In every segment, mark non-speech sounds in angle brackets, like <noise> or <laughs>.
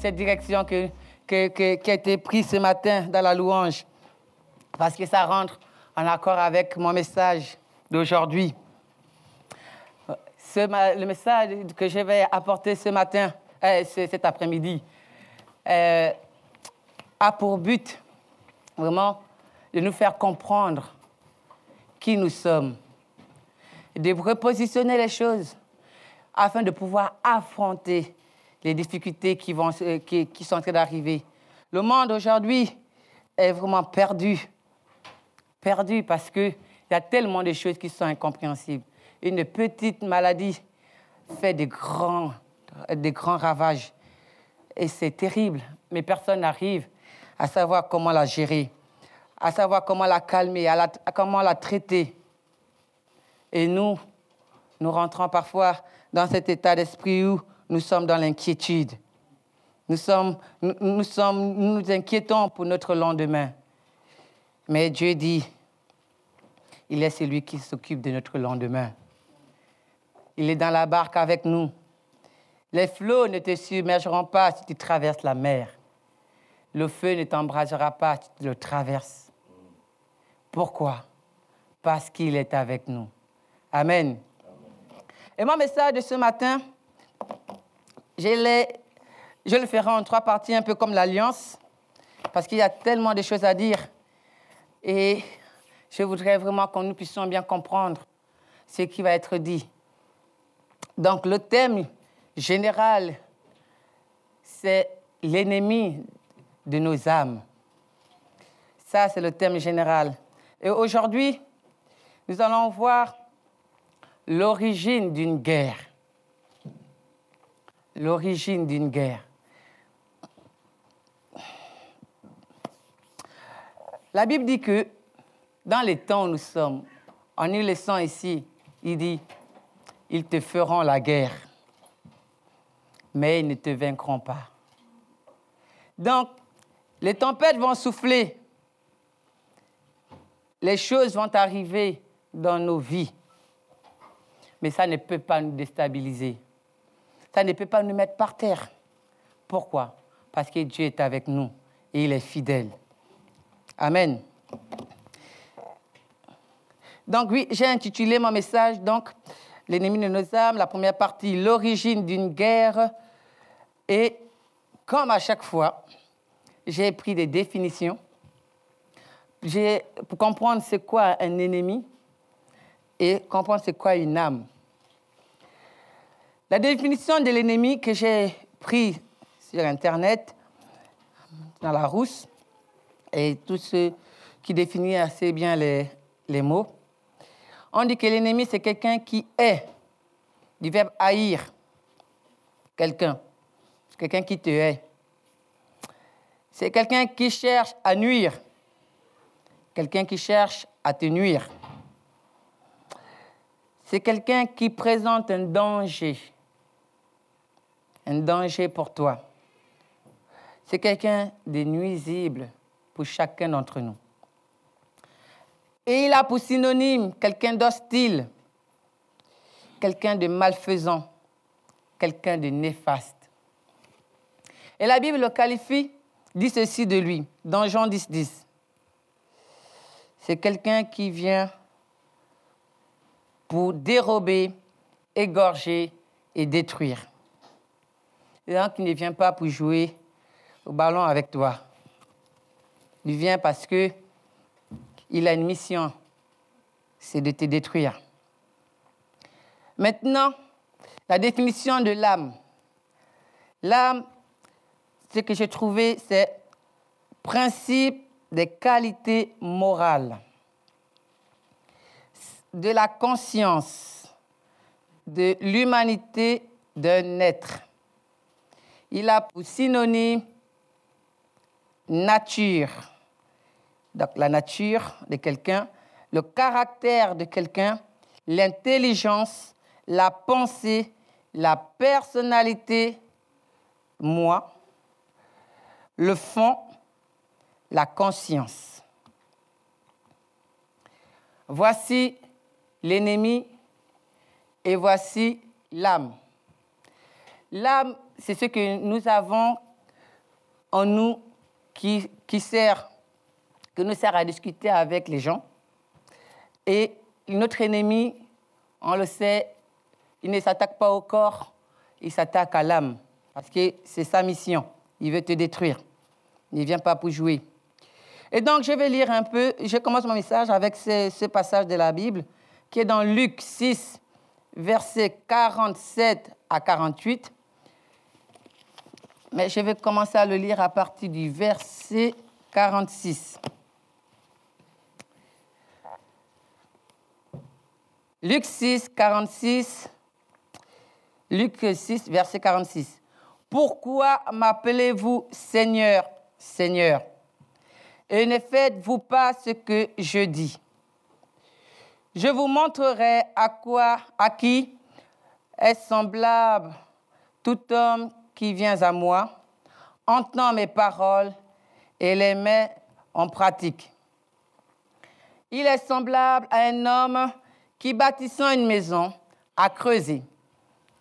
Cette direction que, qui a été prise ce matin dans la louange, parce que ça rentre en accord avec mon message d'aujourd'hui. Le message que je vais apporter ce matin, euh, ce- cet après-midi, euh, a pour but vraiment de nous faire comprendre qui nous sommes, de repositionner les choses afin de pouvoir affronter les difficultés qui, vont, se- qui, qui sont en train d'arriver. Le monde aujourd'hui est vraiment perdu. Perdu parce qu'il y a tellement de choses qui sont incompréhensibles. Une petite maladie fait des grands, des grands ravages. Et c'est terrible, mais personne n'arrive à savoir comment la gérer, à savoir comment la calmer, à la- à comment la traiter. Et nous, nous rentrons parfois dans cet état d'esprit où nous sommes dans l'inquiétude. Nous, sommes, nous, sommes, nous nous inquiétons pour notre lendemain. Mais Dieu dit, il est celui qui s'occupe de notre lendemain. Il est dans la barque avec nous. Les flots ne te submergeront pas si tu traverses la mer. Le feu ne t'embrasera pas si tu le traverses. Pourquoi? Parce qu'il est avec nous. Amen. Et mon message de ce matin, je, le ferai en trois parties, un peu comme l'Alliance, parce qu'il y a tellement de choses à dire. Et je voudrais vraiment que nous puissions bien comprendre ce qui va être dit. Donc le thème général, c'est l'ennemi de nos âmes. Ça, c'est le thème général. Et aujourd'hui, nous allons voir l'origine d'une guerre. L'origine d'une guerre. La Bible dit que dans les temps où nous sommes, en y laissant ici, il dit, ils te feront la guerre, mais ils ne te vaincront pas. Donc, les tempêtes vont souffler, les choses vont arriver dans nos vies, mais ça ne peut pas nous déstabiliser. Ça ne peut pas nous mettre par terre. Pourquoi? Parce que Dieu est avec nous et il est fidèle. Amen. Donc oui, j'ai intitulé mon message, donc, l'ennemi de nos âmes, la première partie, l'origine d'une guerre. Et comme à chaque fois, j'ai pris des définitions pour comprendre c'est quoi un ennemi et comprendre c'est quoi une âme. La définition de l'ennemi que j'ai pris sur Internet, dans la rousse, et tous ceux qui définissent assez bien les, les mots, on dit que l'ennemi, c'est quelqu'un qui est, du verbe haïr, quelqu'un, c'est quelqu'un qui te hait. C'est quelqu'un qui cherche à nuire, quelqu'un qui cherche à te nuire. C'est quelqu'un qui présente un danger, un danger pour toi. C'est quelqu'un de nuisible pour chacun d'entre nous. Et il a pour synonyme quelqu'un d'hostile, quelqu'un de malfaisant, quelqu'un de néfaste. Et la Bible le qualifie, dit ceci de lui, dans Jean 10, 10. C'est quelqu'un qui vient pour dérober, égorger et détruire. Donc, il ne vient pas pour jouer au ballon avec toi. Il vient parce que il a une mission, c'est de te détruire. Maintenant, la définition de l'âme. L'âme, ce que j'ai trouvé, c'est principe des qualités morales, de la conscience, de l'humanité d'un être. Il a pour synonyme nature. Donc la nature de quelqu'un, le caractère de quelqu'un, l'intelligence, la pensée, la personnalité, moi, le fond, la conscience. Voici l'ennemi et voici l'âme. L'âme c'est ce que nous avons en nous qui, qui sert, que nous sert à discuter avec les gens. Et notre ennemi, on le sait, il ne s'attaque pas au corps, il s'attaque à l'âme, parce que c'est sa mission. Il veut te détruire. Il ne vient pas pour jouer. Et donc, je vais lire un peu, je commence mon message avec ce, ce passage de la Bible qui est dans Luc 6, versets 47 à 48. Mais je vais commencer à le lire à partir du verset 46. Luc 6, 46. Luc 6, verset 46. Pourquoi m'appelez-vous Seigneur, Seigneur? Et ne faites-vous pas ce que je dis? Je vous montrerai à quoi, à qui est semblable tout homme qui vient à moi, entend mes paroles et les met en pratique. Il est semblable à un homme qui, bâtissant une maison, a creusé,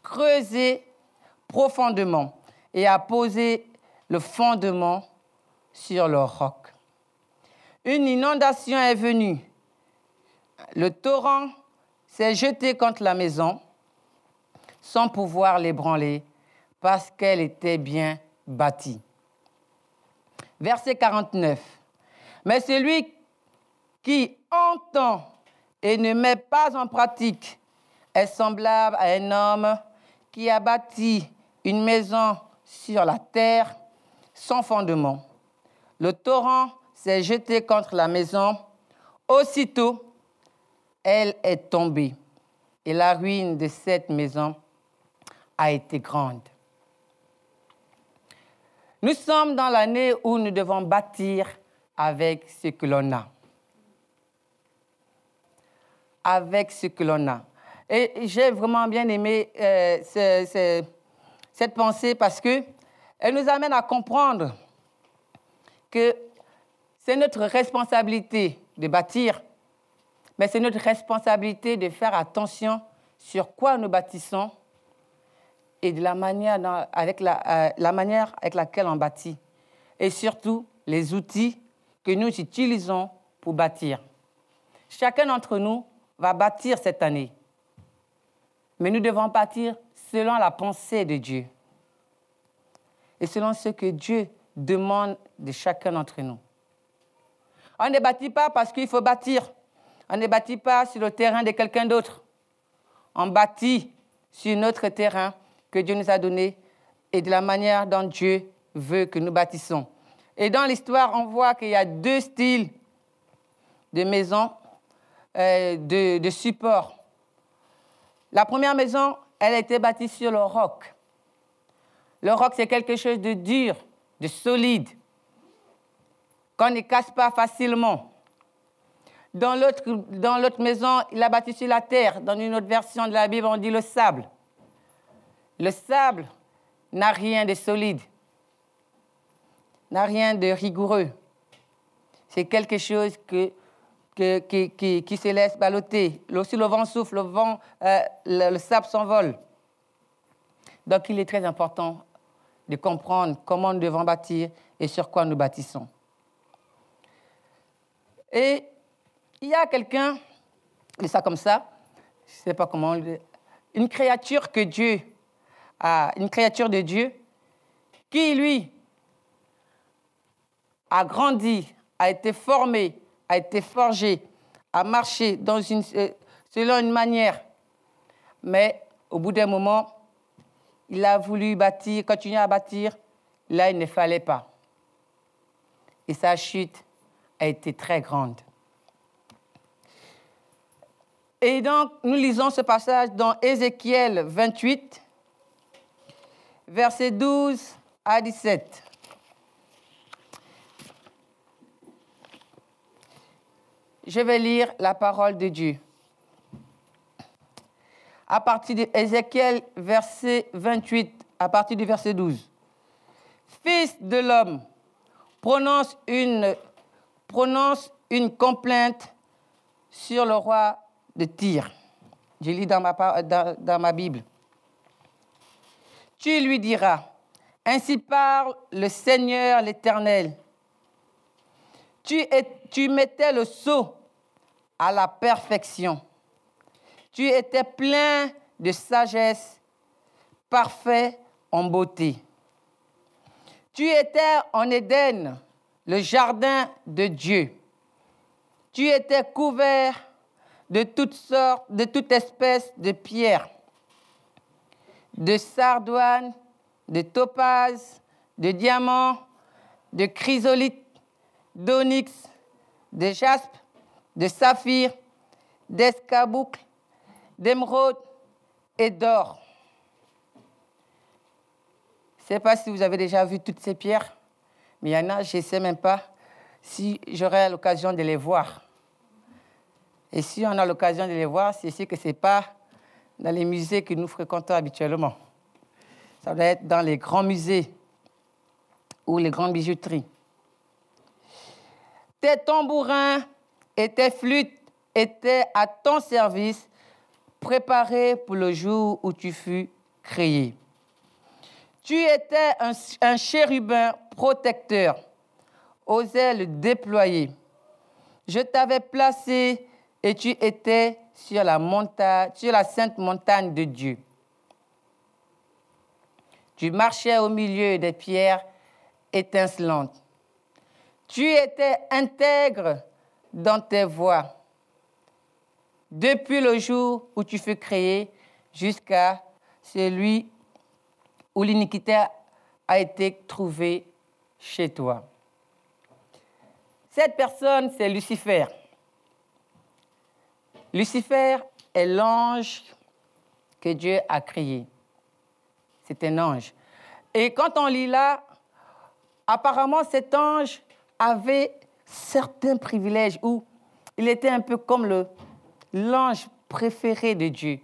creusé profondément et a posé le fondement sur le roc. Une inondation est venue. Le torrent s'est jeté contre la maison sans pouvoir l'ébranler parce qu'elle était bien bâtie. Verset 49. Mais celui qui entend et ne met pas en pratique est semblable à un homme qui a bâti une maison sur la terre sans fondement. Le torrent s'est jeté contre la maison. Aussitôt, elle est tombée et la ruine de cette maison a été grande. Nous sommes dans l'année où nous devons bâtir avec ce que l'on a. Avec ce que l'on a. Et j'ai vraiment bien aimé euh, ce, ce, cette pensée parce que elle nous amène à comprendre que c'est notre responsabilité de bâtir, mais c'est notre responsabilité de faire attention sur quoi nous bâtissons et de la manière, avec la, euh, la manière avec laquelle on bâtit. Et surtout, les outils que nous utilisons pour bâtir. Chacun d'entre nous va bâtir cette année. Mais nous devons bâtir selon la pensée de Dieu. Et selon ce que Dieu demande de chacun d'entre nous. On ne bâtit pas parce qu'il faut bâtir. On ne bâtit pas sur le terrain de quelqu'un d'autre. On bâtit sur notre terrain que Dieu nous a donné et de la manière dont Dieu veut que nous bâtissons. Et dans l'histoire, on voit qu'il y a deux styles de maisons, euh, de, de support. La première maison, elle a été bâtie sur le roc. Le roc, c'est quelque chose de dur, de solide, qu'on ne casse pas facilement. Dans l'autre maison, il a bâti sur la terre. Dans une autre version de la Bible, on dit le sable. Le sable n'a rien de solide, n'a rien de rigoureux. C'est quelque chose qui, se laisse balloter. Si le vent souffle, euh, le, le sable s'envole. Donc il est très important de comprendre comment nous devons bâtir et sur quoi nous bâtissons. Et il y a quelqu'un, c'est ça comme ça, je ne sais pas comment, une créature que Dieu à une créature de Dieu qui, lui, a grandi, a été formé, a été forgé, a marché euh, selon une manière. Mais au bout d'un moment, il a voulu bâtir, continuer à bâtir. Là, il ne fallait pas. Et sa chute a été très grande. Et donc, nous lisons ce passage dans Ézéchiel 28, versets 12 à 17. Je vais lire la parole de Dieu. À partir d'Ézéchiel, verset 28, à partir du verset 12. Fils de l'homme, prononce une, complainte sur le roi de Tyr. Je lis dans ma Bible. Tu lui diras, ainsi parle le Seigneur l'Éternel. Tu, mettais le sceau à la perfection. Tu étais plein de sagesse, parfait en beauté. Tu étais en Éden, le jardin de Dieu. Tu étais couvert de toutes sortes, de toute espèce de pierres, de sardoine, de topaz, de diamants, de chrysolite, d'onyx, de jaspe, de saphir, d'escaboucle, d'émeraude et d'or. Je ne sais pas si vous avez déjà vu toutes ces pierres, mais il y en a, je ne sais même pas si j'aurai l'occasion de les voir. Et si on a l'occasion de les voir, c'est sûr que ce n'est pas dans les musées que nous fréquentons habituellement. Ça doit être dans les grands musées ou les grandes bijouteries. Tes tambourins et tes flûtes étaient à ton service, préparés pour le jour où tu fus créé. Tu étais un, un chérubin protecteur, aux ailes déployées. Je t'avais placé et tu étais sur la, sainte montagne de Dieu. Tu marchais au milieu des pierres étincelantes. Tu étais intègre dans tes voies depuis le jour où tu fus créé jusqu'à celui où l'iniquité a été trouvée chez toi. Cette personne, c'est Lucifer. Lucifer est l'ange que Dieu a créé. C'est un ange. Et quand on lit là, apparemment cet ange avait certains privilèges où il était un peu comme l'ange préféré de Dieu.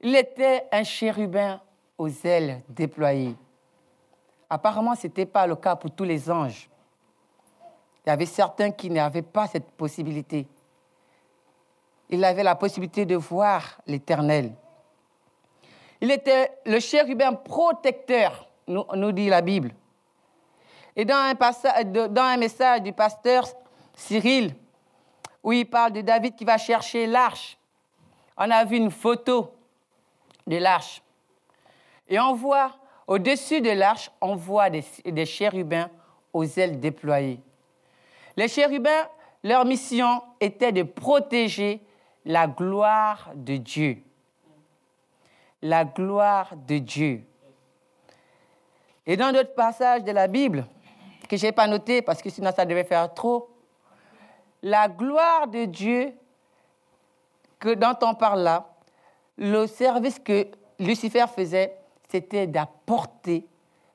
Il était un chérubin aux ailes déployées. Apparemment, ce n'était pas le cas pour tous les anges. Il y avait certains qui n'avaient pas cette possibilité il avait la possibilité de voir l'Éternel. Il était le chérubin protecteur, nous, dit la Bible. Et dans un, message du pasteur Cyril, où il parle de David qui va chercher l'arche, on a vu une photo de l'arche. Et on voit, au-dessus de l'arche, on voit des chérubins aux ailes déployées. Les chérubins, leur mission était de protéger la gloire de Dieu. La gloire de Dieu. Et dans d'autres passages de la Bible, que je n'ai pas noté parce que sinon ça devait faire trop, la gloire de Dieu que dont on parle là, le service que Lucifer faisait, c'était d'apporter,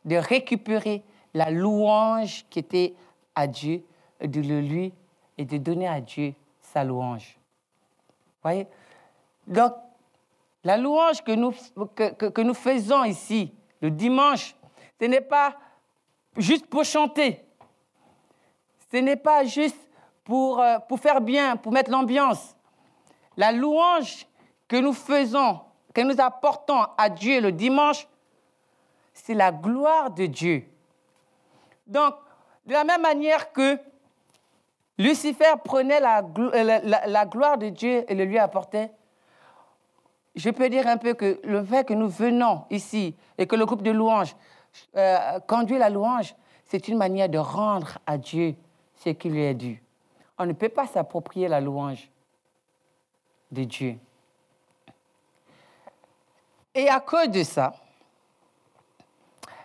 de récupérer la louange qui était à Dieu, de le lui et de donner à Dieu sa louange. Donc, la louange que nous, que, nous faisons ici, le dimanche, ce n'est pas juste pour chanter. Ce n'est pas juste pour, euh, pour faire bien, pour mettre l'ambiance. La louange que nous faisons, que nous apportons à Dieu le dimanche, c'est la gloire de Dieu. Donc, de la même manière que Lucifer prenait euh, la, gloire de Dieu et le lui apportait. Je peux dire un peu que le fait que nous venons ici et que le groupe de louanges euh, conduit la louange, c'est une manière de rendre à Dieu ce qui lui est dû. On ne peut pas s'approprier la louange de Dieu. Et à cause de ça,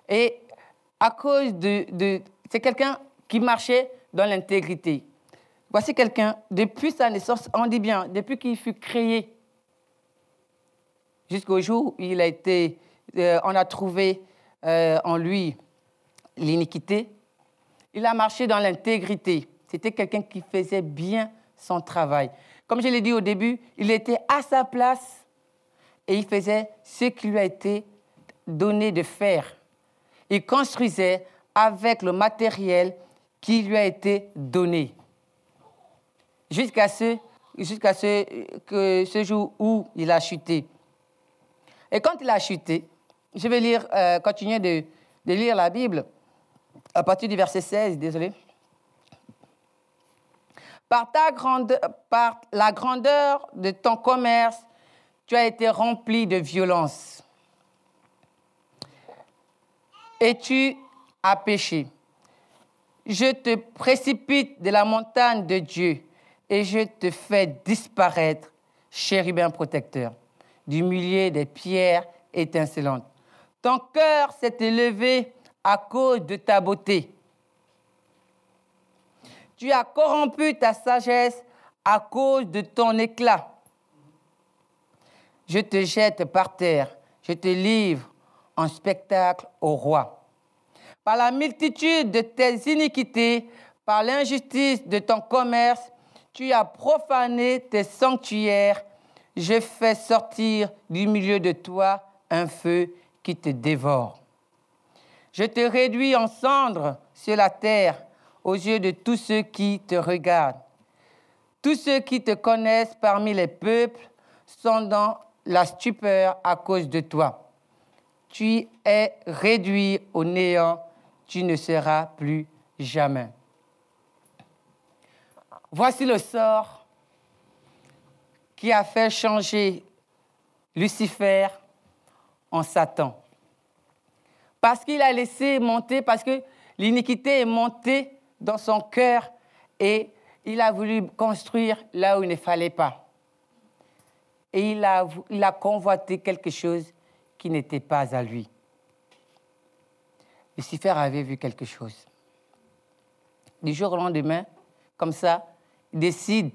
et à cause de... de c'est quelqu'un qui marchait dans l'intégrité. Voici quelqu'un, depuis sa naissance, on dit bien, depuis qu'il fut créé, jusqu'au jour où il a été, euh, on a trouvé euh, en lui l'iniquité, il a marché dans l'intégrité. C'était quelqu'un qui faisait bien son travail. Comme je l'ai dit au début, il était à sa place et il faisait ce qui lui a été donné de faire. Il construisait avec le matériel qui lui a été donné jusqu'à ce, ce, que ce jour où il a chuté. Et quand il a chuté, je vais lire, euh, continuer de, de lire la Bible à partir du verset 16, désolé. Par, ta grandeur, par la grandeur de ton commerce, tu as été rempli de violence. Et tu as péché. Je te précipite de la montagne de Dieu et je te fais disparaître, chérubin protecteur, du milieu des pierres étincelantes. Ton cœur s'est élevé à cause de ta beauté. Tu as corrompu ta sagesse à cause de ton éclat. Je te jette par terre, je te livre en spectacle au roi. Par la multitude de tes iniquités, par l'injustice de ton commerce, tu as profané tes sanctuaires. Je fais sortir du milieu de toi un feu qui te dévore. Je te réduis en cendres sur la terre aux yeux de tous ceux qui te regardent. Tous ceux qui te connaissent parmi les peuples sont dans la stupeur à cause de toi. Tu es réduit au néant, tu ne seras plus jamais. Voici le sort qui a fait changer Lucifer en Satan parce qu'il a laissé monter, parce que l'iniquité est montée dans son cœur et il a voulu construire là où il ne fallait pas. Et il a, convoité quelque chose qui n'était pas à lui. Lucifer avait vu quelque chose. Du jour au lendemain, comme ça, décide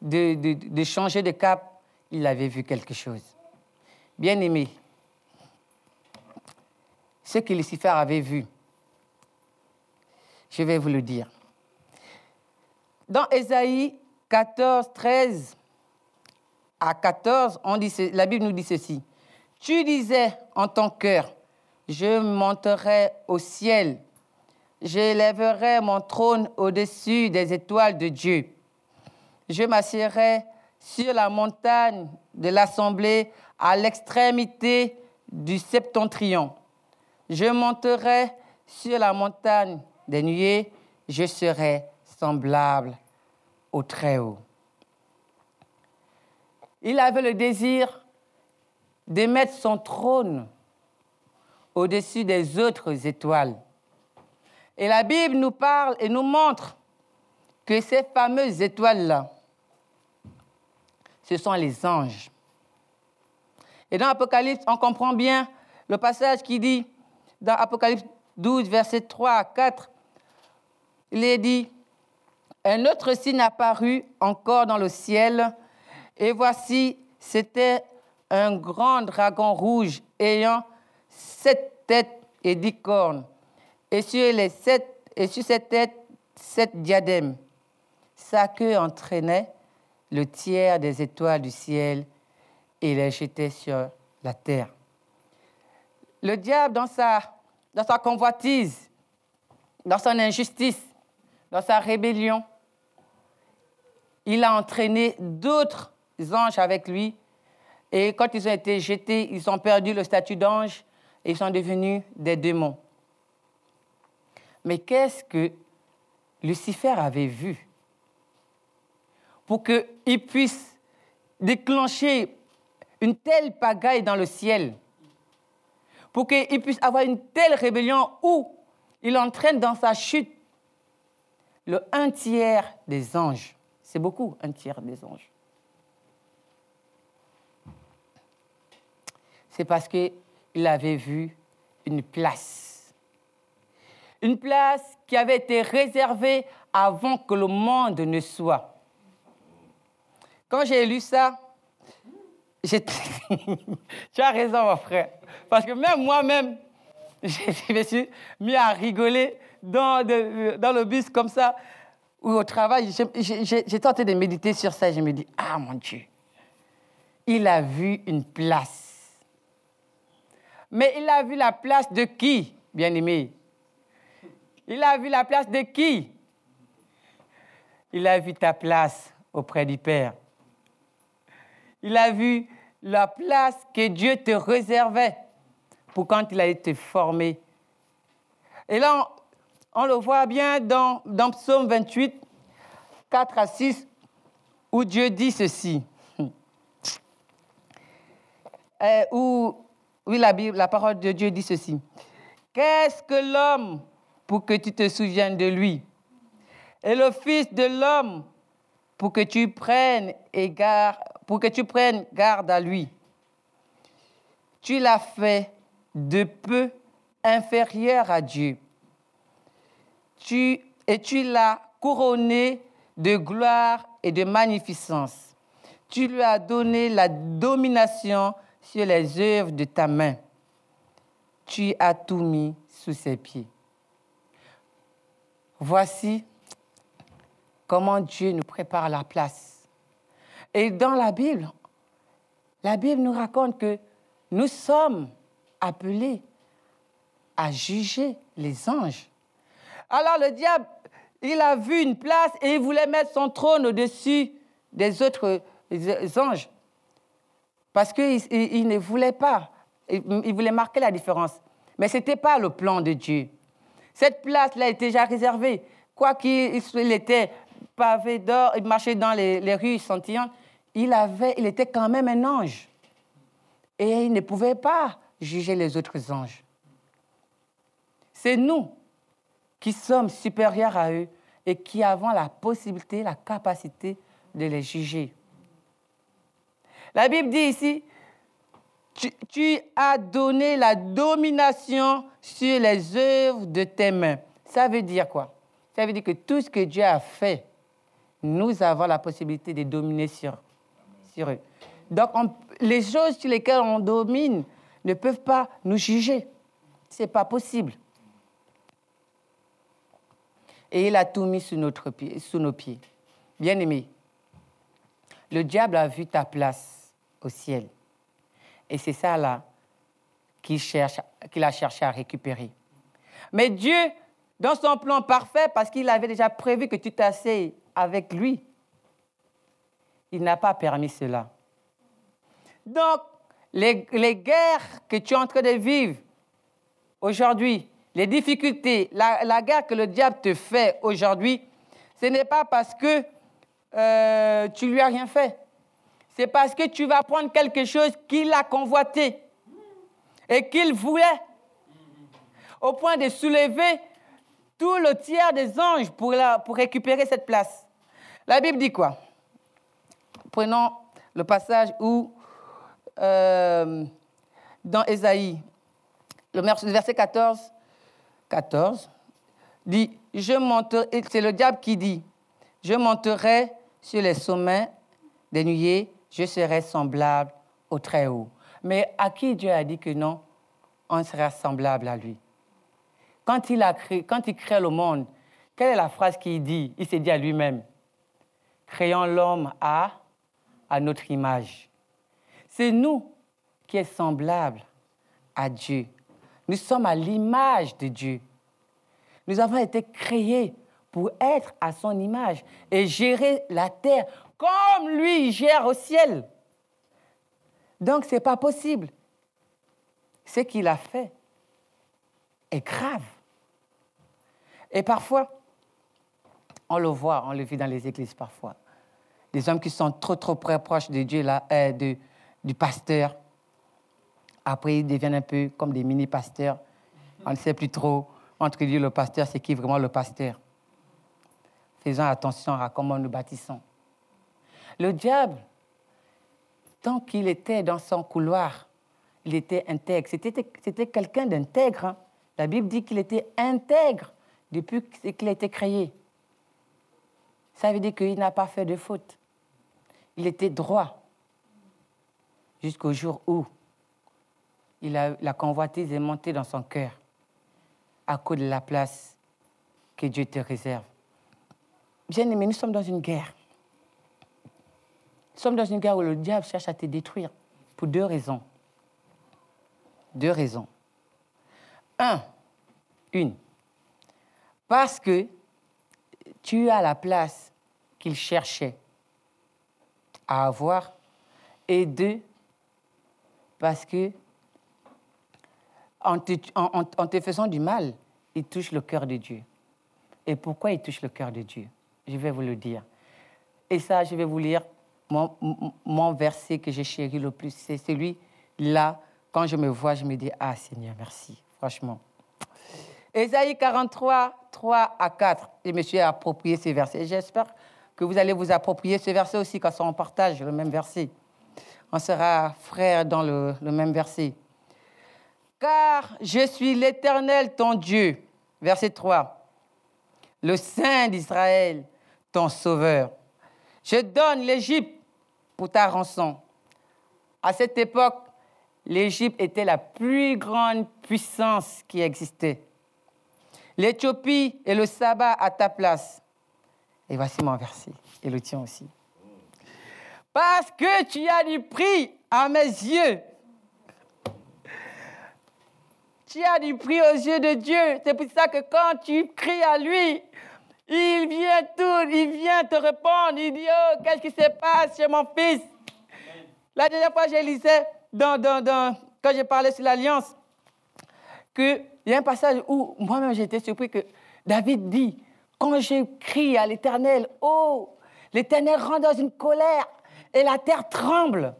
de, changer de cap. Il avait vu quelque chose. Bien aimé, ce que Lucifer avait vu. Je vais vous le dire. Dans Ésaïe 14, 13 à 14, on dit, la Bible nous dit ceci. Tu disais en ton cœur, je monterai au ciel, j'élèverai mon trône au-dessus des étoiles de Dieu. Je m'assierai sur la montagne de l'assemblée à l'extrémité du septentrion. Je monterai sur la montagne des nuées, je serai semblable au Très-Haut. Il avait le désir de mettre son trône au-dessus des autres étoiles. Et la Bible nous parle et nous montre que ces fameuses étoiles-là, ce sont les anges. Et dans l'Apocalypse, on comprend bien le passage qui dit dans Apocalypse 12, verset 3 à 4, il est dit, un autre signe apparut encore dans le ciel, et voici, c'était un grand dragon rouge ayant sept têtes et dix cornes, et sur, les sept, et sur sept diadèmes. Sa queue entraînait le tiers des étoiles du ciel et les jetait sur la terre. Le diable, dans sa, dans sa convoitise, dans son injustice, dans sa rébellion, il a entraîné d'autres anges avec lui. Et quand ils ont été jetés, ils ont perdu le statut d'ange et ils sont devenus des démons. Mais qu'est-ce que Lucifer avait vu pour qu'il puisse déclencher une telle pagaille dans le ciel pour qu'il puisse avoir une telle rébellion où il entraîne dans sa chute le un tiers des anges? C'est beaucoup, un tiers des anges. C'est parce qu'il avait vu une place. Une place qui avait été réservée avant que le monde ne soit. Quand j'ai lu ça, <laughs> tu as raison, mon frère. Parce que même moi-même, <laughs> je me suis mis à rigoler dans, dans le bus comme ça, ou au travail. J'ai tenté de méditer sur ça. Je me dis, ah mon Dieu, il a vu une place. Mais il a vu la place de qui, bien-aimé Il a vu la place de qui? Il a vu ta place auprès du Père. Il a vu la place que Dieu te réservait pour quand il a été formé. Et là, on, le voit bien dans, Psaume 28, 4 à 6, où Dieu dit ceci. <laughs> Euh, où, oui, la parole de Dieu dit ceci. Qu'est-ce que l'homme pour que tu te souviennes de lui Et le Fils de l'homme pour que tu prennes garde, pour que tu prennes garde à lui. Tu l'as fait de peu inférieur à Dieu. Tu, et tu l'as couronné de gloire et de magnificence. Tu lui as donné la domination sur les œuvres de ta main. Tu as tout mis sous ses pieds. Voici comment Dieu nous prépare la place. Et dans la Bible, la Bible nous raconte que nous sommes appelés à juger les anges. Alors le diable, il a vu une place et il voulait mettre son trône au-dessus des autres anges. Parce qu'il ne voulait pas, il voulait marquer la différence. Mais ce n'était pas le plan de Dieu. Cette place-là était déjà réservée. Quoi qu'il était pavé d'or, il marchait dans les, rues scintillantes, il, il était quand même un ange. Et il ne pouvait pas juger les autres anges. C'est nous qui sommes supérieurs à eux et qui avons la possibilité, la capacité de les juger. La Bible dit ici, tu, as donné la domination sur les œuvres de tes mains. Ça veut dire quoi? Ça veut dire que tout ce que Dieu a fait, nous avons la possibilité de dominer sur, sur eux. Donc, les choses sur lesquelles on domine ne peuvent pas nous juger. Ce n'est pas possible. Et il a tout mis sous, notre pied, sous nos pieds. Bien aimé, le diable a vu ta place au ciel. Et c'est ça là qu'il qu'il a cherché à récupérer. Mais Dieu, dans son plan parfait, parce qu'il avait déjà prévu que tu t'asseyes avec lui, il n'a pas permis cela. Donc, les, les, guerres que tu es en train de vivre aujourd'hui, les difficultés, la, guerre que le diable te fait aujourd'hui, ce n'est pas parce que euh, tu lui as rien fait c'est parce que tu vas prendre quelque chose qu'il a convoité et qu'il voulait, au point de soulever tout le tiers des anges pour, récupérer cette place. La Bible dit quoi? Prenons le passage où, euh, dans Ésaïe, le verset 14, 14 dit, je monterai, c'est le diable qui dit, je monterai sur les sommets des nuées je serai semblable au Très-Haut. Mais à qui Dieu a dit que non, on sera semblable à lui quand il, a créé, quand il crée le monde, quelle est la phrase qu'il dit? Il s'est dit à lui-même, créons l'homme à, à notre image. C'est nous qui sommes semblables à Dieu. Nous sommes à l'image de Dieu. Nous avons été créés pour être à son image et gérer la terre comme lui gère au ciel. Donc ce n'est pas possible. Ce qu'il a fait est grave. Et parfois, on le voit, on le vit dans les églises parfois. Des hommes qui sont trop, trop proches de Dieu, là, euh, du pasteur. Après, ils deviennent un peu comme des mini-pasteurs. On ne sait plus trop entre Dieu et le pasteur, c'est qui vraiment le pasteur. Faisons attention à comment nous bâtissons. Le diable, tant qu'il était dans son couloir, il était intègre. C'était quelqu'un d'intègre. Hein. La Bible dit qu'il était intègre depuis qu'il a été créé. Ça veut dire qu'il n'a pas fait de faute. Il était droit jusqu'au jour où il a, la convoitise est montée dans son cœur à cause de la place que Dieu te réserve. Bien aimé, nous sommes dans une guerre. Nous sommes dans une guerre où le diable cherche à te détruire pour deux raisons. Deux raisons. Un, une, parce que tu as la place qu'il cherchait à avoir. Et deux, Parce que en te, faisant du mal, il touche le cœur de Dieu. Et pourquoi il touche le cœur de Dieu? Je vais vous le dire. Et ça, je vais vous lire mon, verset que j'ai chéri le plus. C'est celui-là. Quand je me vois, je me dis, ah Seigneur, merci, franchement. Ésaïe 43, 3 à 4. Je me suis approprié ces versets. J'espère que vous allez vous approprier ce verset aussi quand on partage le même verset. On sera frères dans le, le même verset. Car je suis l'Éternel, ton Dieu. Verset 3. Le Saint d'Israël, ton Sauveur. Je donne l'Égypte pour ta rançon. À cette époque, l'Égypte était la plus grande puissance qui existait. L'Éthiopie et le sabbat à ta place. Et voici mon verset, et le tien aussi. Parce que tu as du prix à mes yeux. Tu as du prix aux yeux de Dieu. C'est pour ça que quand tu cries à lui, il vient tout, il vient te répondre. Il dit, oh, qu'est-ce qui se passe chez mon fils? La dernière fois, j'ai lisais, quand j'ai parlé sur l'alliance, qu'il y a un passage où moi-même j'étais surpris que David dit, quand je crie à l'Éternel, oh, l'Éternel rentre dans une colère et la terre tremble.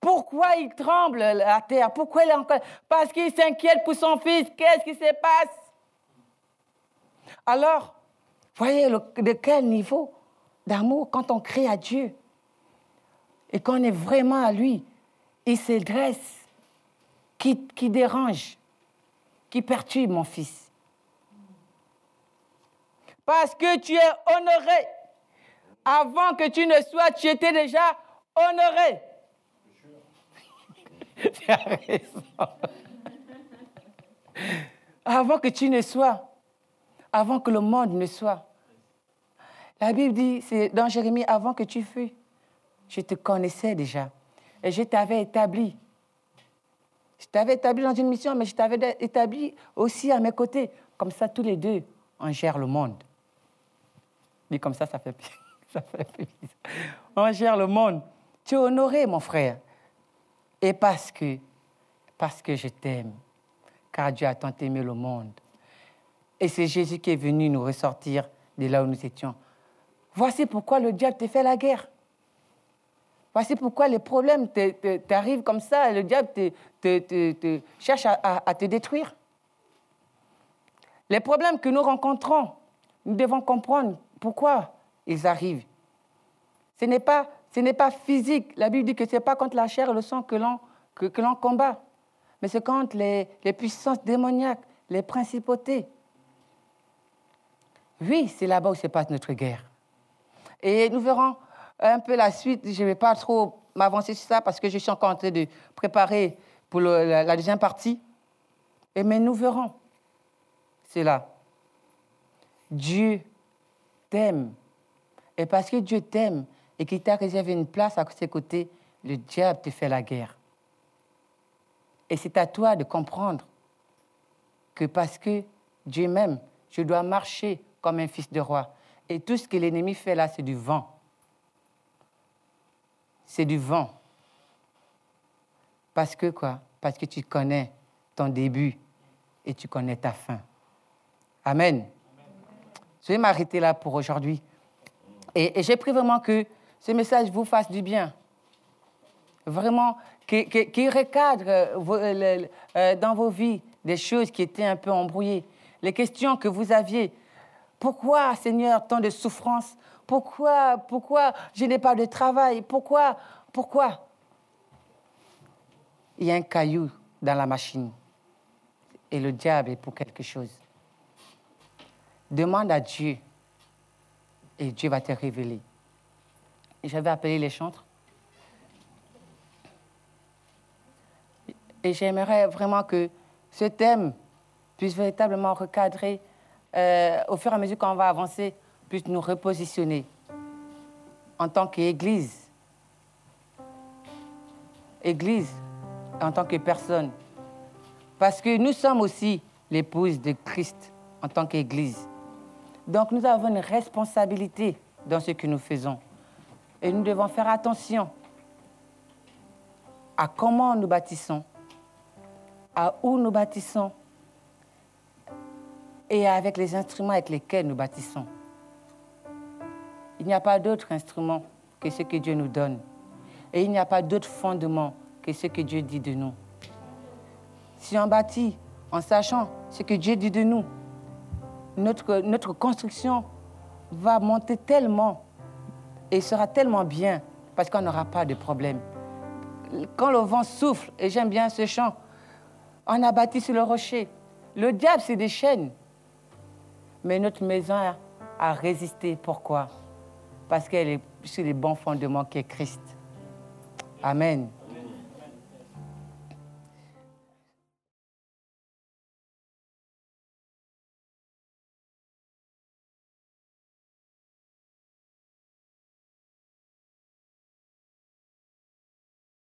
Pourquoi il tremble, la terre? Pourquoi il est en colère? Parce qu'il s'inquiète pour son fils. Qu'est-ce qui se passe? Alors, voyez de quel niveau d'amour quand on crie à Dieu et qu'on est vraiment à lui, il se dresse, qui, dérange, qui perturbe mon fils parce que tu es honoré. Avant que tu ne sois, tu étais déjà honoré. <laughs> tu as raison. Avant que tu ne sois, avant que le monde ne soit. La Bible dit, c'est dans Jérémie, avant que tu fus, je te connaissais déjà. Et je t'avais établi. Je t'avais établi dans une mission, mais je t'avais établi aussi à mes côtés. Comme ça, tous les deux, on gère le monde. Mais comme ça, ça fait, <laughs> ça fait plaisir. On gère le monde. Tu es honoré, mon frère. Et parce que, parce que je t'aime, car Dieu a tant aimé le monde. Et c'est Jésus qui est venu nous ressortir de là où nous étions. Voici pourquoi le diable te fait la guerre. Voici pourquoi les problèmes t'arrivent comme ça et le diable te, cherche à te détruire. Les problèmes que nous rencontrons, nous devons comprendre pourquoi ils arrivent. Ce n'est pas, ce n'est pas physique. La Bible dit que ce n'est pas contre la chair et le sang que l'on, que, l'on combat, mais c'est contre les puissances démoniaques, les principautés. Oui, c'est là-bas où se passe notre guerre. Et nous verrons un peu la suite. Je ne vais pas trop m'avancer sur ça parce que je suis encore en train de préparer pour la, deuxième partie. Et mais nous verrons. C'est là. Dieu t'aime. Et parce que Dieu t'aime et qu'il t'a réservé une place à ses côtés, le diable te fait la guerre. Et c'est à toi de comprendre que parce que Dieu m'aime, je dois marcher comme un fils de roi. Et tout ce que l'ennemi fait là, c'est du vent. C'est du vent. Parce que quoi? Parce que tu connais ton début et tu connais ta fin. Amen. Je vais m'arrêter là pour aujourd'hui. Et, j'ai pris vraiment que ce message vous fasse du bien. Vraiment, qu'il recadre euh, euh, dans vos vies des choses qui étaient un peu embrouillées. Les questions que vous aviez. Pourquoi, Seigneur, tant de souffrance Pourquoi, pourquoi je n'ai pas de travail? Pourquoi Pourquoi? Il y a un caillou dans la machine. Et le diable est pour quelque chose. Demande à Dieu et Dieu va te révéler. J'avais appelé les chantres. Et j'aimerais vraiment que ce thème puisse véritablement recadrer, euh, au fur et à mesure qu'on va avancer, puisse nous repositionner en tant qu'Église. Église en tant que personne. Parce que nous sommes aussi l'épouse de Christ en tant qu'Église. Donc nous avons une responsabilité dans ce que nous faisons. Et nous devons faire attention. à comment nous bâtissons, à où nous bâtissons et avec les instruments avec lesquels nous bâtissons. Il n'y a pas d'autre instrument que ce que Dieu nous donne. Et il n'y a pas d'autre fondement que ce que Dieu dit de nous. Si on bâtit en sachant ce que Dieu dit de nous, notre, notre construction va monter tellement et sera tellement bien parce qu'on n'aura pas de problème. Quand le vent souffle, et j'aime bien ce chant, on a bâti sur le rocher. Le diable, c'est des chaînes. Mais notre maison a, résisté. Pourquoi? Parce qu'elle est sur les bons fondements qu'est Christ. Amen.